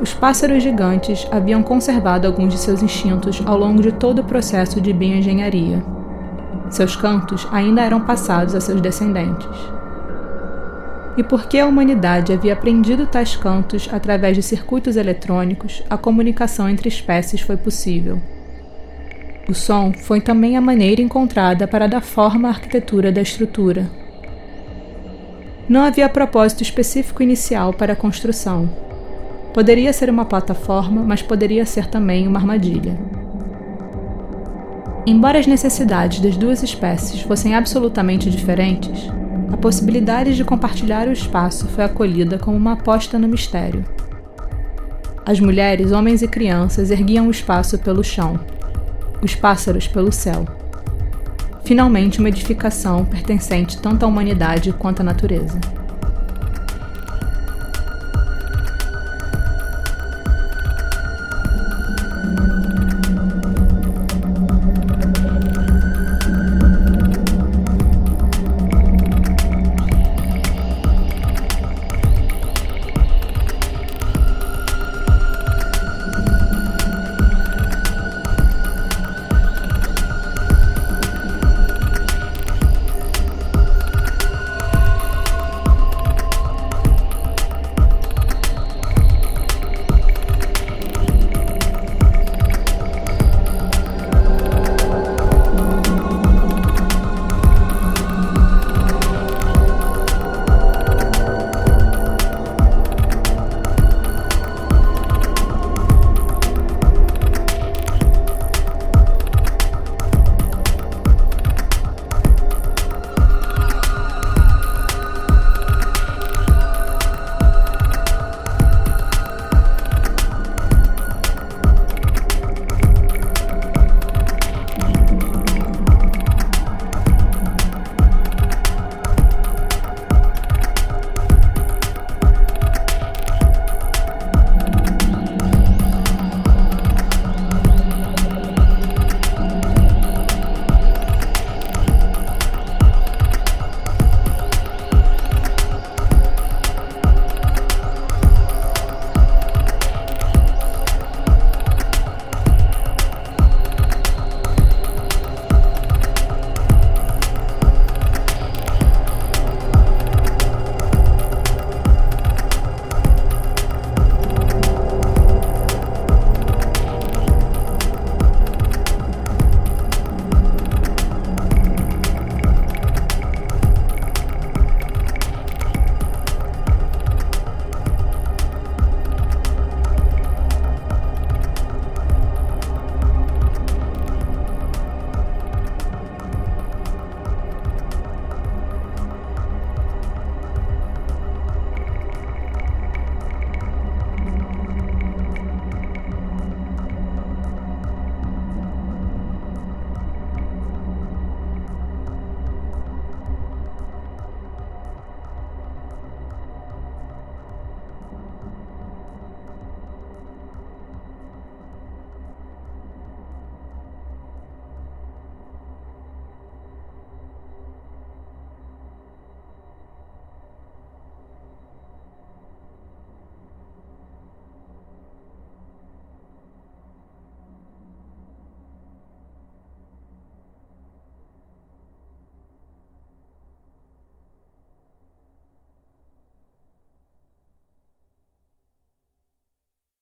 os pássaros gigantes haviam conservado alguns de seus instintos ao longo de todo o processo de bioengenharia. Seus cantos ainda eram passados a seus descendentes. E porque a humanidade havia aprendido tais cantos através de circuitos eletrônicos, a comunicação entre espécies foi possível. O som foi também a maneira encontrada para dar forma à arquitetura da estrutura. Não havia propósito específico inicial para a construção. Poderia ser uma plataforma, mas poderia ser também uma armadilha. Embora as necessidades das duas espécies fossem absolutamente diferentes, a possibilidade de compartilhar o espaço foi acolhida como uma aposta no mistério. As mulheres, homens e crianças erguiam o espaço pelo chão, os pássaros pelo céu. Finalmente, uma edificação pertencente tanto à humanidade quanto à natureza.